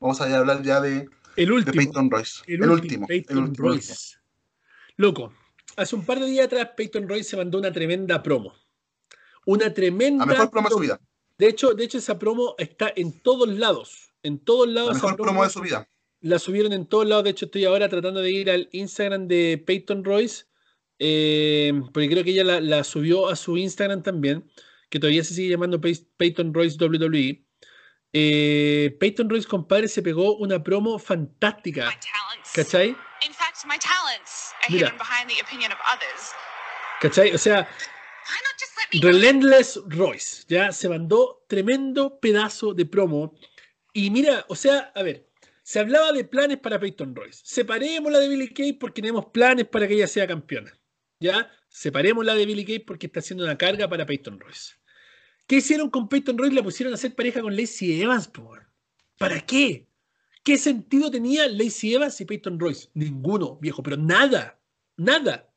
Vamos a hablar ya de, el último, Peyton Royce. El, último. Peyton Royce. Loco, hace un par de días atrás Peyton Royce se mandó una tremenda promo. Una tremenda. La mejor promo, de su vida. De hecho, de hecho, esa promo está en todos lados. En todos lados. La mejor promo, de su vida. La subieron en todos lados. De hecho, estoy ahora tratando de ir al Instagram de Peyton Royce. Eh, porque creo que ella la, subió a su Instagram también. Que todavía se sigue llamando Peyton Royce WWE. Eh, Peyton Royce, compadre, se pegó una promo fantástica. ¿Cachai? Mira. ¿Cachai? O sea, Relentless Royce, ya se mandó tremendo pedazo de promo. Y mira, o sea, a ver, se hablaba de planes para Peyton Royce. Separemos la de Billy Kay porque tenemos planes para que ella sea campeona. ¿Ya? Separemos la de Billy Kay porque está haciendo una carga para Peyton Royce. ¿Qué hicieron con Peyton Royce? La pusieron a hacer pareja con Lacey Evans, por. ¿Para qué? ¿Qué sentido tenía Lacey Evans y Peyton Royce? Ninguno, viejo, pero nada. Nada.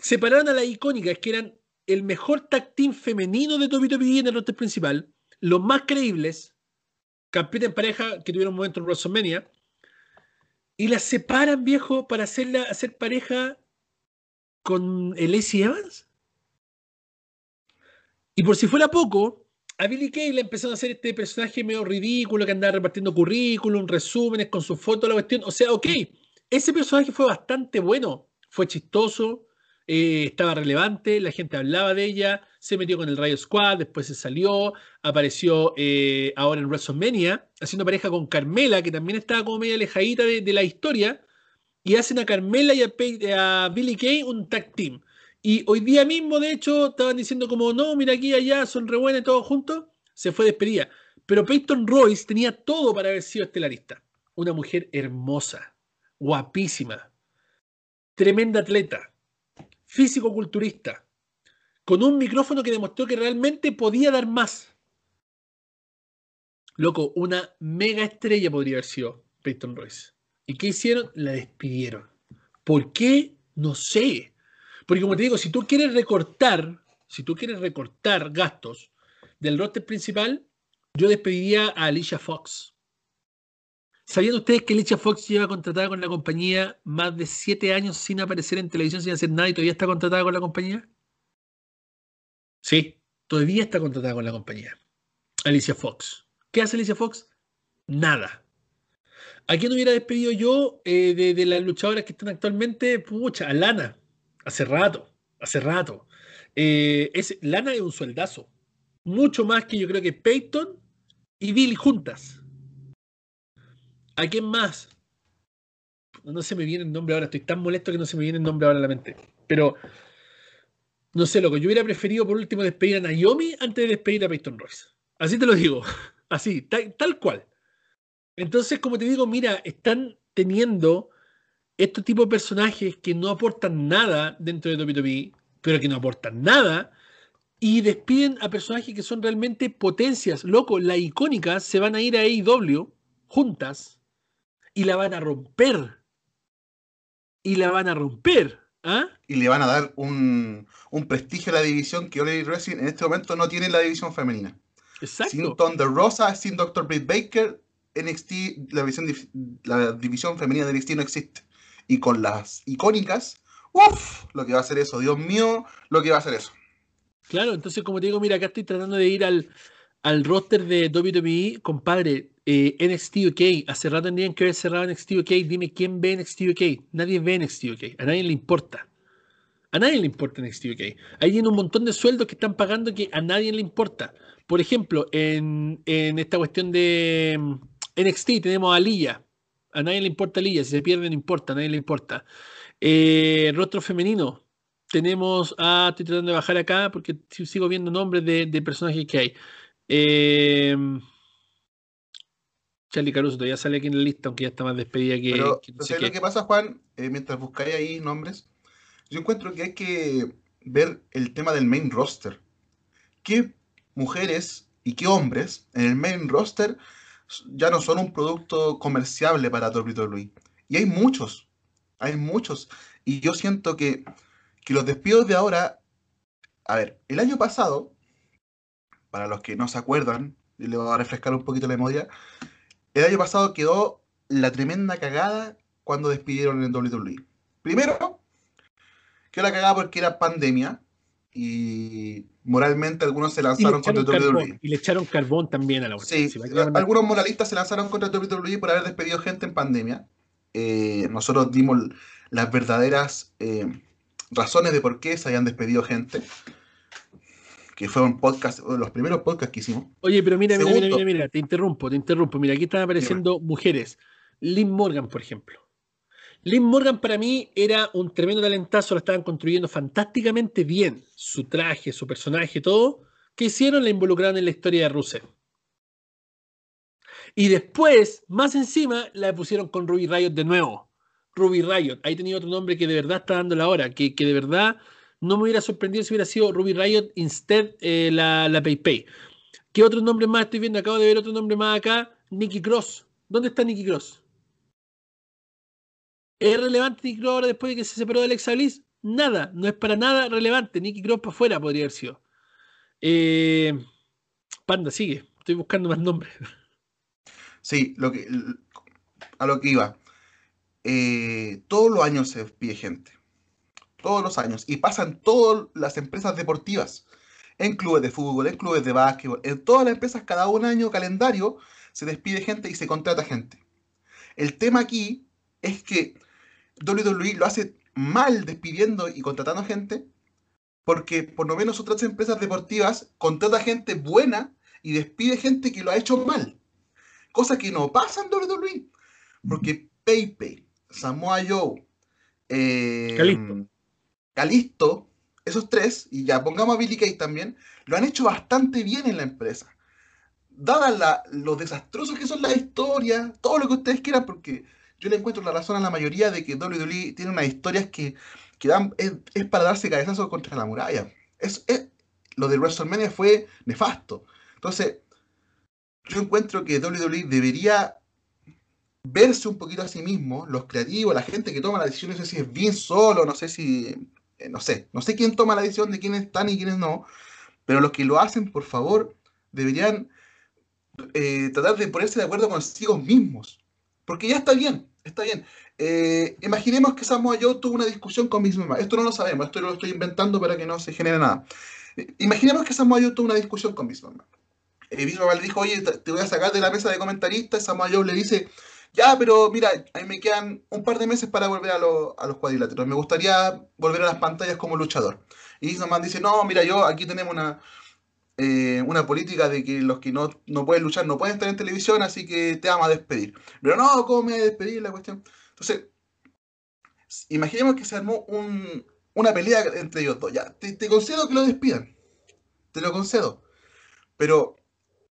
Separaron a las icónicas que eran el mejor tag femenino de WWE en el roster principal, los más creíbles, campeones en pareja que tuvieron un momento en WrestleMania, y las separan, viejo, para hacerla hacer pareja con el Evans. Y por si fuera poco, a Billy Kay le empezaron a hacer este personaje medio ridículo que andaba repartiendo currículum, resúmenes con su foto, la cuestión. O sea, ok, ese personaje fue bastante bueno, fue chistoso, eh, estaba relevante, la gente hablaba de ella, se metió con el Rayo Squad, después se salió, apareció eh, ahora en WrestleMania, haciendo pareja con Carmela, que también estaba como media alejadita de, la historia, y hacen a Carmela y a, a Billy Kay un tag team. Y hoy día mismo, de hecho, estaban diciendo como, no, mira aquí, allá, son re buenas todos juntos. Se fue despedida. Pero Peyton Royce tenía todo para haber sido estelarista. Una mujer hermosa, guapísima, tremenda atleta, físico-culturista, con un micrófono que demostró que realmente podía dar más. Loco, una mega estrella podría haber sido Peyton Royce. ¿Y qué hicieron? La despidieron. ¿Por qué? No sé. Porque como te digo, si tú quieres recortar, si tú quieres recortar gastos del roster principal, yo despediría a Alicia Fox. ¿Sabían ustedes que Alicia Fox lleva contratada con la compañía más de siete años sin aparecer en televisión, sin hacer nada y todavía está contratada con la compañía? Sí, todavía está contratada con la compañía. Alicia Fox. ¿Qué hace Alicia Fox? Nada. ¿A quién hubiera despedido yo eh, de, de, las luchadoras que están actualmente? Pucha, a Lana. Hace rato, hace rato. Eh, es, Lana es un sueldazo. Mucho más que yo creo que Peyton y Bill juntas. ¿A quién más? No se me viene el nombre ahora. Estoy tan molesto que no se me viene el nombre ahora a la mente. Pero, no sé, loco. Yo hubiera preferido por último despedir a Naomi antes de despedir a Peyton Royce. Así te lo digo. [laughs] Así, tal cual. Entonces, como te digo, mira, están teniendo estos tipos de personajes que no aportan nada dentro de WWE, pero que no aportan nada, y despiden a personajes que son realmente potencias. Loco, las icónicas se van a ir a AEW juntas y la van a romper. Y la van a romper. ¿ah? Y le van a dar un, prestigio a la división que All Wrestling en este momento no tiene en la división femenina. Exacto. Sin Thunder Rosa, sin Dr. Britt Baker, NXT, la división, la división femenina de NXT no existe y con las icónicas, Uf, lo que va a hacer eso, Dios mío, lo que va a hacer eso. Claro, entonces como te digo, mira, acá estoy tratando de ir al, al roster de WWE, compadre, eh, NXT UK, hace rato tendrían que haber cerrado NXT UK, dime quién ve NXT UK, nadie ve NXT UK, a nadie le importa. A nadie le importa NXT UK. Ahí tiene un montón de sueldos que están pagando que a nadie le importa. Por ejemplo, en, en esta cuestión de mm, NXT tenemos a Lilla. A nadie le importa Lilla, si se pierde no importa, a nadie le importa. Eh, rostro femenino. Tenemos a, estoy tratando de bajar acá porque sigo viendo nombres de, de personajes que hay. Eh, Charlie Caruso todavía sale aquí en la lista, aunque ya está más despedida que. Pero, que no ¿sabes sé lo que pasa, Juan? Eh, mientras buscáis ahí nombres, yo encuentro que hay que ver el tema del main roster. ¿Qué mujeres y qué hombres en el main roster ya no son un producto comerciable para WWE? Y hay muchos, hay muchos. Y yo siento que, que los despidos de ahora. A ver, el año pasado, para los que no se acuerdan, y le voy a refrescar un poquito la memoria, el año pasado quedó la tremenda cagada cuando despidieron en WWE. Primero, quedó la cagada porque era pandemia y moralmente algunos se lanzaron contra carbón, WWE. y le echaron carbón también a la. Sí, Si a algunos moralistas se lanzaron contra WWE por haber despedido gente en pandemia. Eh, nosotros dimos las verdaderas eh, razones de por qué se habían despedido gente. Que fue un podcast, uno de los primeros podcasts que hicimos. Oye, pero mira, mira, mira, mira, mira, te interrumpo, te interrumpo. Mira, aquí están apareciendo mujeres. Liv Morgan, por ejemplo. Liv Morgan para mí era un tremendo talentazo, la estaban construyendo fantásticamente bien. Su traje, su personaje, todo. ¿Qué hicieron? La involucraron en la historia de Rusev. Y después, más encima, la pusieron con Ruby Riot de nuevo. Ruby Riot. Ahí tenía otro nombre que de verdad está dando la hora, que, que de verdad no me hubiera sorprendido si hubiera sido Ruby Riot instead eh, la, la PayPay. ¿Qué otro nombre más estoy viendo? Acabo de ver otro nombre más acá. Nicky Cross. ¿Dónde está Nicky Cross? ¿Es relevante Nicky Cross ahora después de que se separó de Alexa Bliss? Nada, no es para nada relevante. Nicky Cross para afuera podría haber sido. Eh, Panda, sigue. Estoy buscando más nombres. Sí, lo que, a lo que iba. Eh, todos los años se despide gente. Todos los años. Y pasan todas las empresas deportivas. En clubes de fútbol, en clubes de básquetbol. En todas las empresas, cada un año calendario, se despide gente y se contrata gente. El tema aquí es que WWE lo hace mal despidiendo y contratando gente. Porque por lo menos otras empresas deportivas contrata gente buena y despide gente que lo ha hecho mal. Cosa que no pasa en WWE. Porque PayPay, Samoa Joe, eh, Kalisto. Kalisto, esos tres, y ya pongamos a Billy Kay también, lo han hecho bastante bien en la empresa. Dadas la- lo desastrosos que son las historias, todo lo que ustedes quieran, porque yo le encuentro la razón a la mayoría de que WWE tiene unas historias que, dan, es, para darse cabezazos contra la muralla. Es, es- lo de WrestleMania fue nefasto. Entonces, yo encuentro que WWE debería verse un poquito a sí mismo, los creativos, la gente que toma la decisión, no sé si es bien solo, no sé si, eh, no sé, no sé quién toma la decisión de quiénes están y quiénes no, pero los que lo hacen, por favor, deberían eh, tratar de ponerse de acuerdo consigo mismos, porque ya está bien, está bien. Eh, imaginemos que Samoa Joe tuvo una discusión con Vince McMahon, esto no lo sabemos, esto lo estoy inventando para que no se genere nada. Eh, Imaginemos que Samoa Joe tuvo una discusión con Vince McMahon. Eh, McMahon le dijo, oye, te voy a sacar de la mesa de comentaristas, Samoa Joe le dice, ya, pero mira, a mí me quedan un par de meses para volver a, lo- a los cuadriláteros. Me gustaría volver a las pantallas como luchador. Y McMahon dice, no, mira, yo aquí tenemos una, eh, una política de que los que no, no pueden luchar no pueden estar en televisión, así que te vamos a despedir. Pero no, ¿cómo me voy a despedir la cuestión? Entonces, imaginemos que se armó un- una pelea entre ellos dos. Ya, te concedo que lo despidan. Te lo concedo. Pero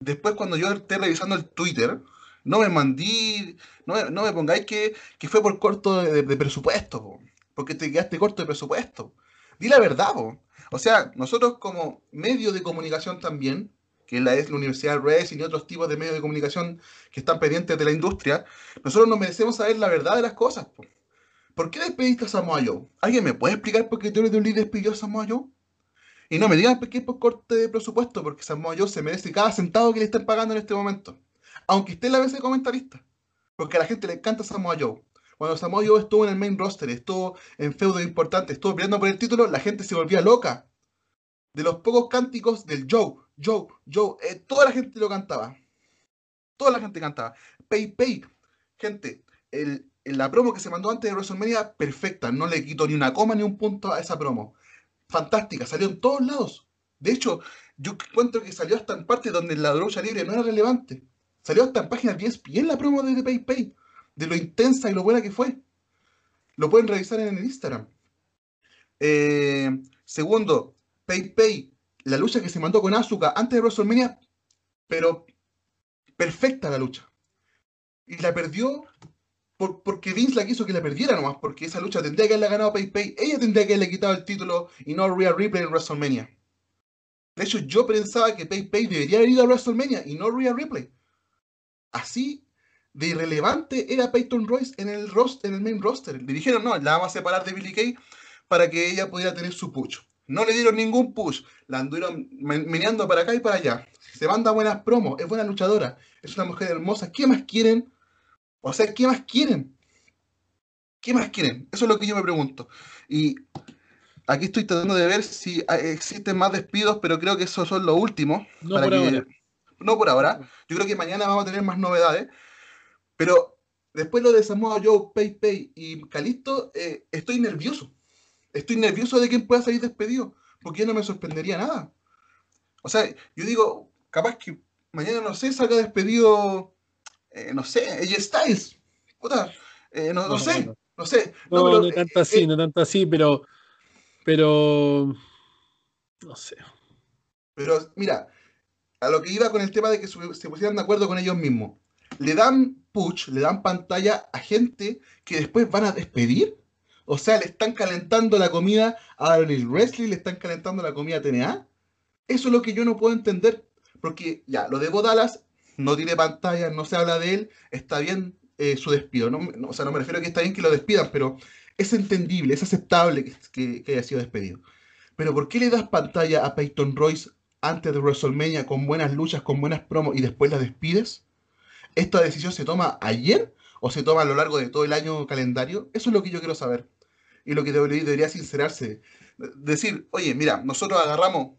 después cuando yo esté revisando el Twitter, no me mandí, no me, no me pongáis que, que fue por corto de, de presupuesto, po, porque te quedaste corto de presupuesto. Di la verdad. O sea, nosotros como medio de comunicación también, que la es la Universidad de Wrestling y otros tipos de medios de comunicación que están pendientes de la industria, nosotros nos merecemos saber la verdad de las cosas. po. ¿Por qué despediste a Samoa Joe? ¿Alguien me puede explicar por qué WWE despidió a Samoa Joe? Y no me digan qué es por corte de presupuesto, porque Samoa Joe se merece cada centavo que le estén pagando en este momento. Aunque esté la mesa de comentarista. Porque a la gente le encanta Samoa Joe. cuando Samoa Joe estuvo en el main roster, estuvo en feudo importante, estuvo peleando por el título, la gente se volvía loca. De los pocos cánticos del Joe, Joe, Joe, eh, toda la gente lo cantaba. Toda la gente cantaba. Pay, pay. Gente, el, la promo que se mandó antes de WrestleMania, perfecta. No le quito ni una coma ni un punto a esa promo. Fantástica, salió en todos lados. De hecho, yo encuentro que salió hasta en partes donde la lucha libre no era relevante. Salió hasta en páginas 10 en la promo de PayPay, de lo intensa y lo buena que fue. Lo pueden revisar en el Instagram. Eh, segundo, PayPay, la lucha que se mandó con Asuka antes de WrestleMania, pero perfecta la lucha. Y la perdió porque Vince la quiso que la perdiera nomás, porque esa lucha tendría que haberla ganado PayPay. Ella tendría que haberle quitado el título y no Rhea Ripley en WrestleMania. De hecho, yo pensaba que PayPay debería haber ido a WrestleMania y no Rhea Ripley. Así de irrelevante era Peyton Royce en el, en el main roster. Le dijeron, no, la vamos a separar de Billy Kay para que ella pudiera tener su push. No le dieron ningún push. La anduvieron meneando para acá y para allá. Se manda buenas promos, es buena luchadora, es una mujer hermosa. ¿Qué más quieren? O sea, ¿qué más quieren? ¿Qué más quieren? Eso es lo que yo me pregunto. Y Aquí estoy tratando de ver si existen más despidos, pero creo que esos son los últimos. No por ahora. No por ahora. Yo creo que mañana vamos a tener más novedades. Pero después lo de Samoa Joe, Pay Pay y Calisto, eh, estoy nervioso. Estoy nervioso de quién pueda salir despedido, porque ya no me sorprendería nada. O sea, yo digo, capaz que mañana, no sé, salga despedido, eh, no sé, ella Styles. Eh, no, sé, no, sé. No, no tanto así, no tanto así, pero pero. No sé. Pero mira, a lo que iba con el tema de que se pusieran de acuerdo con ellos mismos. Le dan push, le dan pantalla a gente que después van a despedir. O sea, le están calentando la comida a Darryl Wrestling, le están calentando la comida a TNA. Eso es lo que yo no puedo entender. Porque ya, lo de Bodalas no tiene pantalla, no se habla de él, está bien eh, su despido. No, o sea, no me refiero a que está bien que lo despidan, pero es entendible, es aceptable que, haya sido despedido. Pero ¿por qué le das pantalla a Peyton Royce antes de WrestleMania con buenas luchas, con buenas promos y después la despides? ¿Esta decisión se toma ayer o se toma a lo largo de todo el año calendario? Eso es lo que yo quiero saber. Y lo que debería, sincerarse. Decir, oye, mira, nosotros agarramos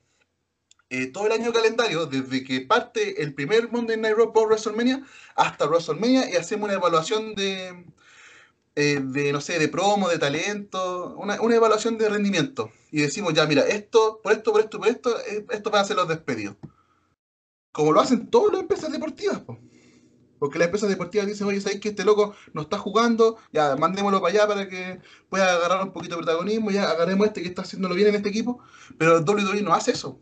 eh, todo el año calendario, desde que parte el primer Monday Night Raw por WrestleMania hasta WrestleMania y hacemos una evaluación de, eh, de, no sé, de promo, de talento, una, evaluación de rendimiento. Y decimos, ya, mira, esto, por esto, por esto, por esto, eh, esto van a ser los despedidos. Como lo hacen todas las empresas deportivas, Porque las empresas deportivas dicen, oye, ¿sabes que este loco no está jugando? Ya, mandémoslo para allá para que pueda agarrar un poquito de protagonismo, ya agarremos este que está haciéndolo bien en este equipo. Pero WWE no hace eso.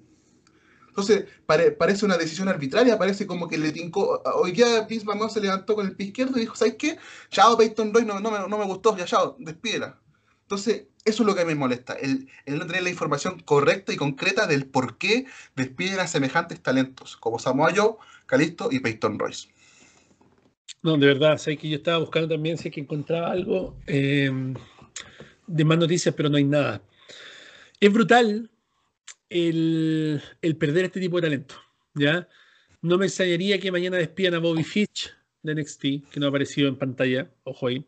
Entonces, parece una decisión arbitraria, parece como que le tincó. Hoy día Vince McMahon se levantó con el pie izquierdo y dijo: ¿Sabes qué? Chao, Peyton Roy, no, no, me, gustó, ya, chao, despídela. Entonces, eso es lo que me molesta, el, no tener la información correcta y concreta del por qué despiden a semejantes talentos, como Samoa Joe, Calisto y Peyton Royce. No, de verdad, sé que yo estaba buscando también, sé que encontraba algo eh, de más noticias, pero no hay nada. Es brutal el, perder este tipo de talento. ¿ya? No me extrañaría que mañana despidan a Bobby Fitch de NXT, que no ha aparecido en pantalla, ojo ahí.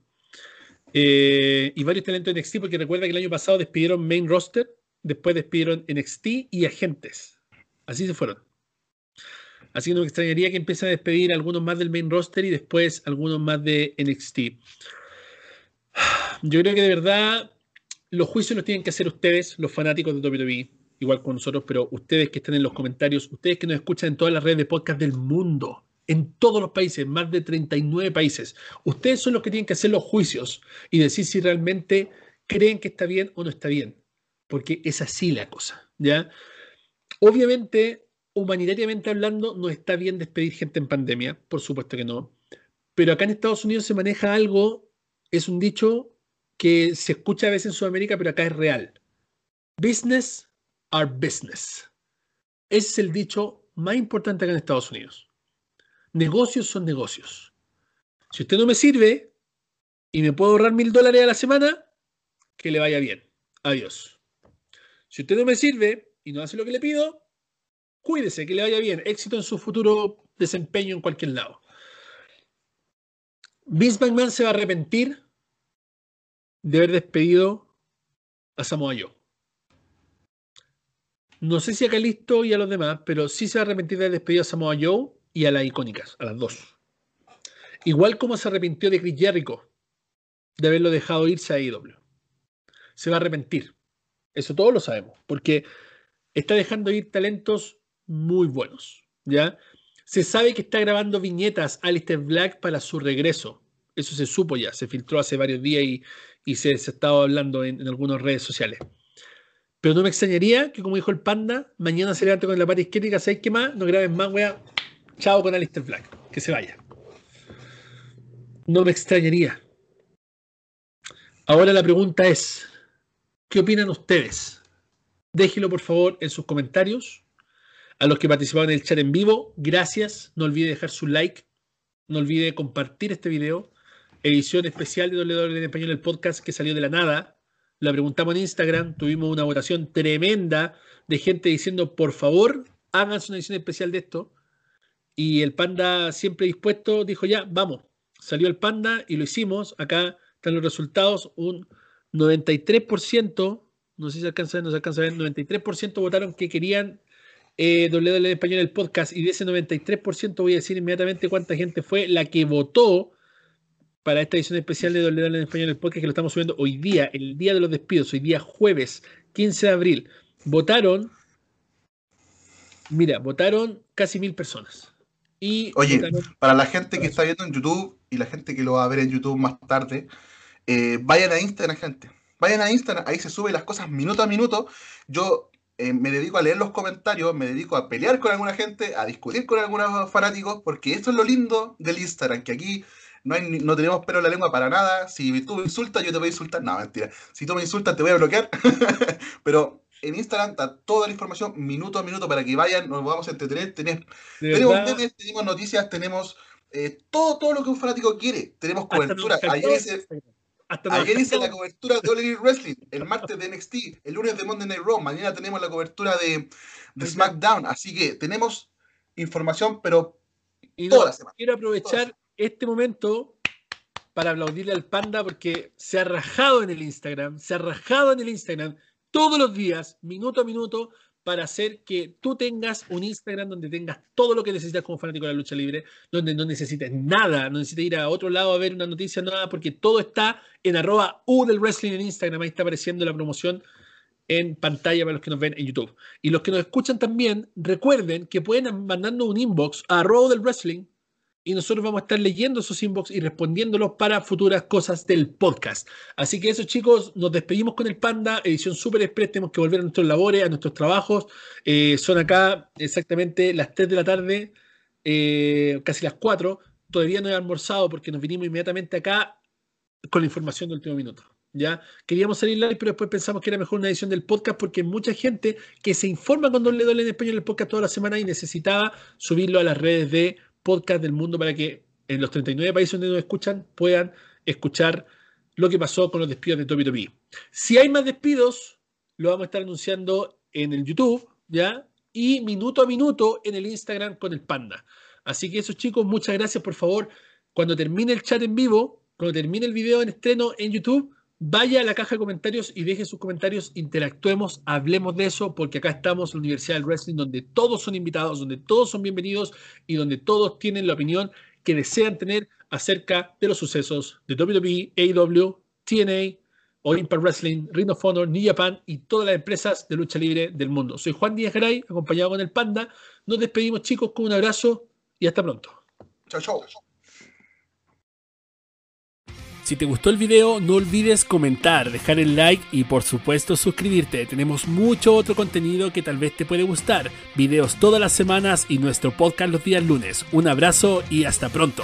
Eh, y varios talentos de NXT, porque recuerda que el año pasado despidieron main roster, después despidieron NXT y agentes. Así se fueron. Así que no me extrañaría que empiecen a despedir algunos más del main roster y después algunos más de NXT. Yo creo que de verdad los juicios los tienen que hacer ustedes, los fanáticos de WWE igual con nosotros, pero ustedes que estén en los comentarios, ustedes que nos escuchan en todas las redes de podcast del mundo, en todos los países, más de 39 países, ustedes son los que tienen que hacer los juicios y decir si realmente creen que está bien o no está bien, porque es así la cosa, ¿ya? Obviamente, humanitariamente hablando, no está bien despedir gente en pandemia, por supuesto que no, pero acá en Estados Unidos se maneja algo, es un dicho que se escucha a veces en Sudamérica, pero acá es real. Business our business. Ese es el dicho más importante acá en Estados Unidos. Negocios son negocios. Si usted no me sirve y me puedo ahorrar mil dólares a la semana, que le vaya bien. Adiós. Si usted no me sirve y no hace lo que le pido, cuídese, que le vaya bien. Éxito en su futuro desempeño en cualquier lado. Vince McMahon se va a arrepentir de haber despedido a Samoa Joe. No sé si a Calisto y a los demás, pero sí se va a arrepentir de haber despedido a Samoa Joe y a las icónicas, a las dos. Igual como se arrepintió de Chris Jericho de haberlo dejado irse a IW. Se va a arrepentir. Eso todos lo sabemos, porque está dejando ir talentos muy buenos. ¿ya? Se sabe que está grabando viñetas Alistair Black para su regreso. Eso se supo ya, se filtró hace varios días y, se, se estaba hablando en, algunas redes sociales. Pero no me extrañaría que, como dijo el panda, mañana se levante con la parte izquierda y ¿sabes más? No graben más, wea. Chao con Alistair Black. Que se vaya. No me extrañaría. Ahora la pregunta es, ¿qué opinan ustedes? Déjenlo por favor en sus comentarios. A los que participaron en el chat en vivo, gracias. No olvide dejar su like. No olvide compartir este video. Edición especial de WWE en español, el podcast que salió de la nada. La preguntamos en Instagram. Tuvimos una votación tremenda de gente diciendo, por favor, háganse una edición especial de esto. Y el panda, siempre dispuesto, dijo, ya, vamos. Salió el panda y lo hicimos. Acá están los resultados, un 93%, no sé si se alcanza a ver, no se alcanza a ver, 93% votaron que querían eh, WWE en español el podcast y de ese 93% voy a decir inmediatamente cuánta gente fue la que votó para esta edición especial de WWE en español el podcast que lo estamos subiendo hoy día, el día de los despidos, hoy día jueves 15 de abril. Votaron, mira, votaron casi mil personas. Y Oye, para la gente que está viendo en YouTube y la gente que lo va a ver en YouTube más tarde, eh, vayan a Instagram, gente. Vayan a Instagram, ahí se suben las cosas minuto a minuto. Yo eh, me dedico a leer los comentarios, me dedico a pelear con alguna gente, a discutir con algunos fanáticos, porque esto es lo lindo del Instagram, que aquí no, hay, no tenemos pelo en la lengua para nada. Si tú me insultas, yo te voy a insultar. No, mentira. Si tú me insultas, te voy a bloquear. [laughs] Pero en Instagram está toda la información minuto a minuto para que vayan, nos vamos a entretener. Tenemos, tenemos tenemos noticias, tenemos eh, todo, todo lo que un fanático quiere. Tenemos cobertura. Ayer hice, ayer hice la cobertura de All Wrestling, el martes de NXT, el lunes de Monday Night Raw, mañana tenemos la cobertura de, de SmackDown. Así que tenemos información, pero y toda la semana. Quiero aprovechar este momento para aplaudirle al panda porque se ha rajado en el Instagram, se ha rajado en el Instagram todos los días, minuto a minuto, para hacer que tú tengas un Instagram donde tengas todo lo que necesitas como fanático de la lucha libre, donde no necesites nada, no necesites ir a otro lado a ver una noticia, nada, porque todo está en arroba U del wrestling en Instagram, ahí está apareciendo la promoción en pantalla para los que nos ven en YouTube. Y los que nos escuchan también, recuerden que pueden mandarnos un inbox a arroba del wrestling y nosotros vamos a estar leyendo esos inbox y respondiéndolos para futuras cosas del podcast. Así que eso, chicos, nos despedimos con el Panda, edición super express. Tenemos que volver a nuestros labores, a nuestros trabajos. Eh, son acá exactamente las 3 de la tarde, eh, casi las 4. Todavía no he almorzado porque nos vinimos inmediatamente acá con la información del último minuto. ¿ya? Queríamos salir live, pero después pensamos que era mejor una edición del podcast porque mucha gente que se informa cuando le duele en español el podcast toda la semana y necesitaba subirlo a las redes de podcast del mundo para que en los 39 países donde nos escuchan puedan escuchar lo que pasó con los despidos de Topi Topi. Si hay más despidos, lo vamos a estar anunciando en el YouTube, ¿ya? Y minuto a minuto en el Instagram con el Panda. Así que esos chicos, muchas gracias, por favor. Cuando termine el chat en vivo, cuando termine el video en estreno en YouTube, vaya a la caja de comentarios y deje sus comentarios, interactuemos, hablemos de eso, porque acá estamos en la Universidad del Wrestling, donde todos son invitados, donde todos son bienvenidos y donde todos tienen la opinión que desean tener acerca de los sucesos de WWE, AEW, TNA, Olympia Wrestling, Ring of Honor, New Japan y todas las empresas de lucha libre del mundo. Soy Juan Díaz Gray, acompañado con el Panda. Nos despedimos chicos con un abrazo y hasta pronto. Chao, chao. Si te gustó el video, no olvides comentar, dejar el like y por supuesto suscribirte. Tenemos mucho otro contenido que tal vez te puede gustar. Videos todas las semanas y nuestro podcast los días lunes. Un abrazo y hasta pronto.